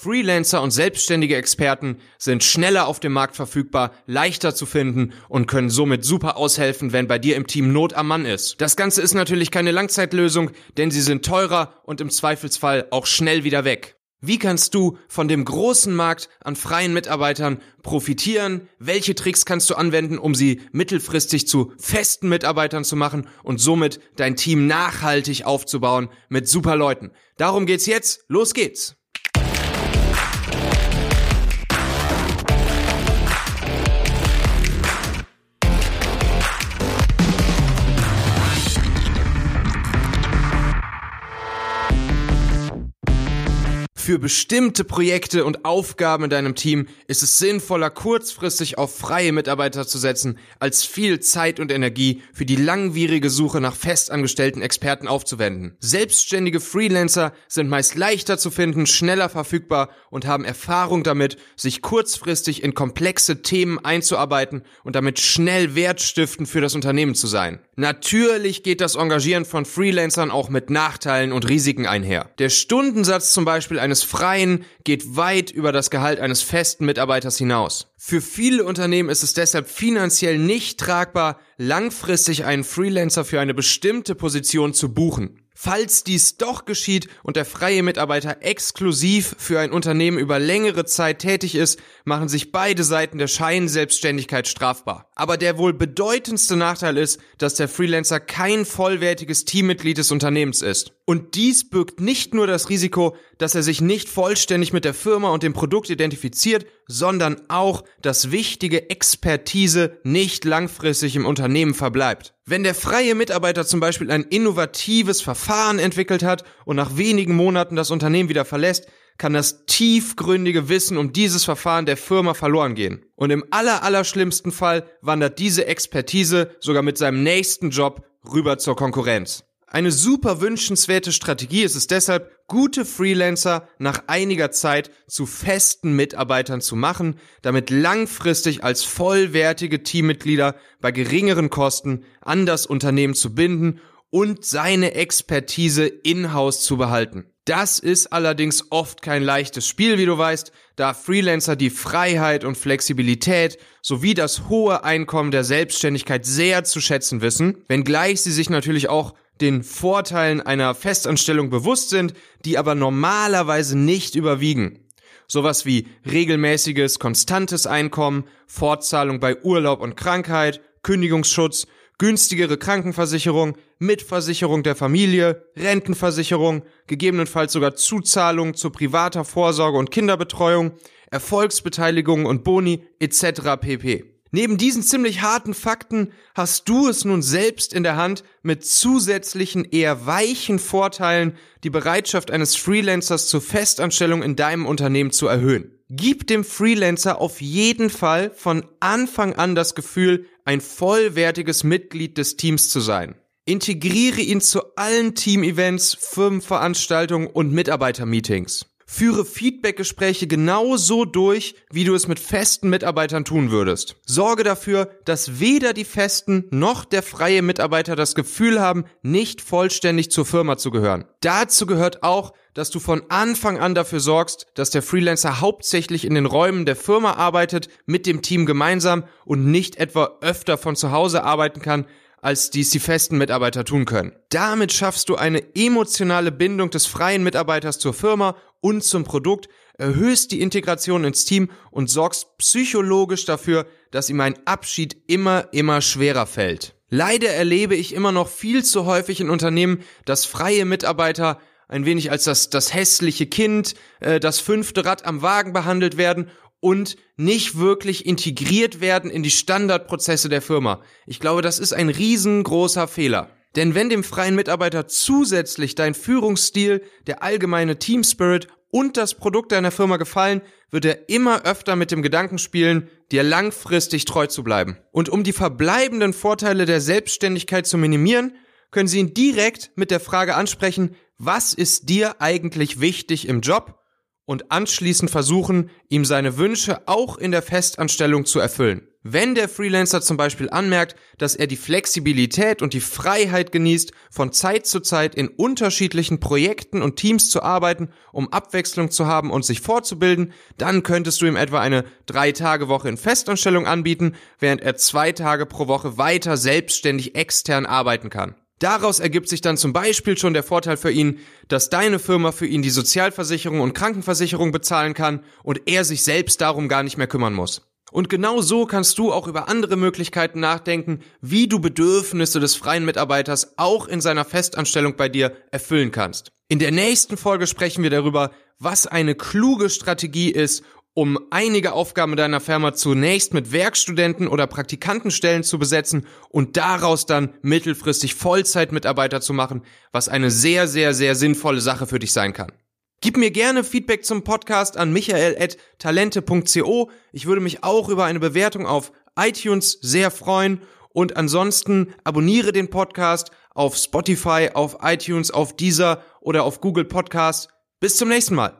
Freelancer und selbstständige Experten sind schneller auf dem Markt verfügbar, leichter zu finden und können somit super aushelfen, wenn bei dir im Team Not am Mann ist. Das Ganze ist natürlich keine Langzeitlösung, denn sie sind teurer und im Zweifelsfall auch schnell wieder weg. Wie kannst du von dem großen Markt an freien Mitarbeitern profitieren? Welche Tricks kannst du anwenden, um sie mittelfristig zu festen Mitarbeitern zu machen und somit dein Team nachhaltig aufzubauen mit super Leuten? Darum geht's jetzt. Los geht's! Für bestimmte Projekte und Aufgaben in deinem Team ist es sinnvoller, kurzfristig auf freie Mitarbeiter zu setzen, als viel Zeit und Energie für die langwierige Suche nach festangestellten Experten aufzuwenden. Selbstständige Freelancer sind meist leichter zu finden, schneller verfügbar und haben Erfahrung damit, sich kurzfristig in komplexe Themen einzuarbeiten und damit schnell wertstiftend für das Unternehmen zu sein. Natürlich geht das Engagieren von Freelancern auch mit Nachteilen und Risiken einher. Der Stundensatz zum Beispiel eines Freien geht weit über das Gehalt eines festen Mitarbeiters hinaus. Für viele Unternehmen ist es deshalb finanziell nicht tragbar, langfristig einen Freelancer für eine bestimmte Position zu buchen. Falls dies doch geschieht und der freie Mitarbeiter exklusiv für ein Unternehmen über längere Zeit tätig ist, machen sich beide Seiten der Scheinselbstständigkeit strafbar. Aber der wohl bedeutendste Nachteil ist, dass der Freelancer kein vollwertiges Teammitglied des Unternehmens ist. Und dies birgt nicht nur das Risiko, dass er sich nicht vollständig mit der Firma und dem Produkt identifiziert, sondern auch, dass wichtige Expertise nicht langfristig im Unternehmen verbleibt. Wenn der freie Mitarbeiter zum Beispiel ein innovatives Verfahren entwickelt hat und nach wenigen Monaten das Unternehmen wieder verlässt, kann das tiefgründige Wissen um dieses Verfahren der Firma verloren gehen. Und im aller, aller schlimmsten Fall wandert diese Expertise sogar mit seinem nächsten Job rüber zur Konkurrenz. Eine super wünschenswerte Strategie ist es deshalb, gute Freelancer nach einiger Zeit zu festen Mitarbeitern zu machen, damit langfristig als vollwertige Teammitglieder bei geringeren Kosten an das Unternehmen zu binden und seine Expertise in-house zu behalten. Das ist allerdings oft kein leichtes Spiel, wie du weißt, da Freelancer die Freiheit und Flexibilität sowie das hohe Einkommen der Selbstständigkeit sehr zu schätzen wissen, wenngleich sie sich natürlich auch den Vorteilen einer Festanstellung bewusst sind, die aber normalerweise nicht überwiegen. Sowas wie regelmäßiges, konstantes Einkommen, Fortzahlung bei Urlaub und Krankheit, Kündigungsschutz, günstigere Krankenversicherung, Mitversicherung der Familie, Rentenversicherung, gegebenenfalls sogar Zuzahlung zu privater Vorsorge und Kinderbetreuung, Erfolgsbeteiligung und Boni etc. pp. Neben diesen ziemlich harten Fakten hast du es nun selbst in der Hand, mit zusätzlichen eher weichen Vorteilen die Bereitschaft eines Freelancers zur Festanstellung in deinem Unternehmen zu erhöhen. Gib dem Freelancer auf jeden Fall von Anfang an das Gefühl, ein vollwertiges Mitglied des Teams zu sein. Integriere ihn zu allen Teamevents, Firmenveranstaltungen und Mitarbeitermeetings. Führe Feedbackgespräche genauso durch, wie du es mit festen Mitarbeitern tun würdest. Sorge dafür, dass weder die festen noch der freie Mitarbeiter das Gefühl haben, nicht vollständig zur Firma zu gehören. Dazu gehört auch, dass du von Anfang an dafür sorgst, dass der Freelancer hauptsächlich in den Räumen der Firma arbeitet, mit dem Team gemeinsam und nicht etwa öfter von zu Hause arbeiten kann, als dies die festen Mitarbeiter tun können. Damit schaffst du eine emotionale Bindung des freien Mitarbeiters zur Firma und zum Produkt, erhöhst die Integration ins Team und sorgst psychologisch dafür, dass ihm ein Abschied immer, immer schwerer fällt. Leider erlebe ich immer noch viel zu häufig in Unternehmen, dass freie Mitarbeiter ein wenig als das, das hässliche Kind, äh, das fünfte Rad am Wagen behandelt werden und nicht wirklich integriert werden in die Standardprozesse der Firma. Ich glaube, das ist ein riesengroßer Fehler. Denn wenn dem freien Mitarbeiter zusätzlich dein Führungsstil, der allgemeine Team Spirit und das Produkt deiner Firma gefallen, wird er immer öfter mit dem Gedanken spielen, dir langfristig treu zu bleiben. Und um die verbleibenden Vorteile der Selbstständigkeit zu minimieren, können Sie ihn direkt mit der Frage ansprechen, was ist dir eigentlich wichtig im Job und anschließend versuchen, ihm seine Wünsche auch in der Festanstellung zu erfüllen. Wenn der Freelancer zum Beispiel anmerkt, dass er die Flexibilität und die Freiheit genießt, von Zeit zu Zeit in unterschiedlichen Projekten und Teams zu arbeiten, um Abwechslung zu haben und sich fortzubilden, dann könntest du ihm etwa eine Drei-Tage-Woche in Festanstellung anbieten, während er zwei Tage pro Woche weiter selbstständig extern arbeiten kann. Daraus ergibt sich dann zum Beispiel schon der Vorteil für ihn, dass deine Firma für ihn die Sozialversicherung und Krankenversicherung bezahlen kann und er sich selbst darum gar nicht mehr kümmern muss. Und genau so kannst du auch über andere Möglichkeiten nachdenken, wie du Bedürfnisse des freien Mitarbeiters auch in seiner Festanstellung bei dir erfüllen kannst. In der nächsten Folge sprechen wir darüber, was eine kluge Strategie ist, um einige Aufgaben deiner Firma zunächst mit Werkstudenten oder Praktikantenstellen zu besetzen und daraus dann mittelfristig Vollzeitmitarbeiter zu machen, was eine sehr, sehr, sehr sinnvolle Sache für dich sein kann. Gib mir gerne Feedback zum Podcast an michael.talente.co. Ich würde mich auch über eine Bewertung auf iTunes sehr freuen. Und ansonsten abonniere den Podcast auf Spotify, auf iTunes, auf Deezer oder auf Google Podcast. Bis zum nächsten Mal.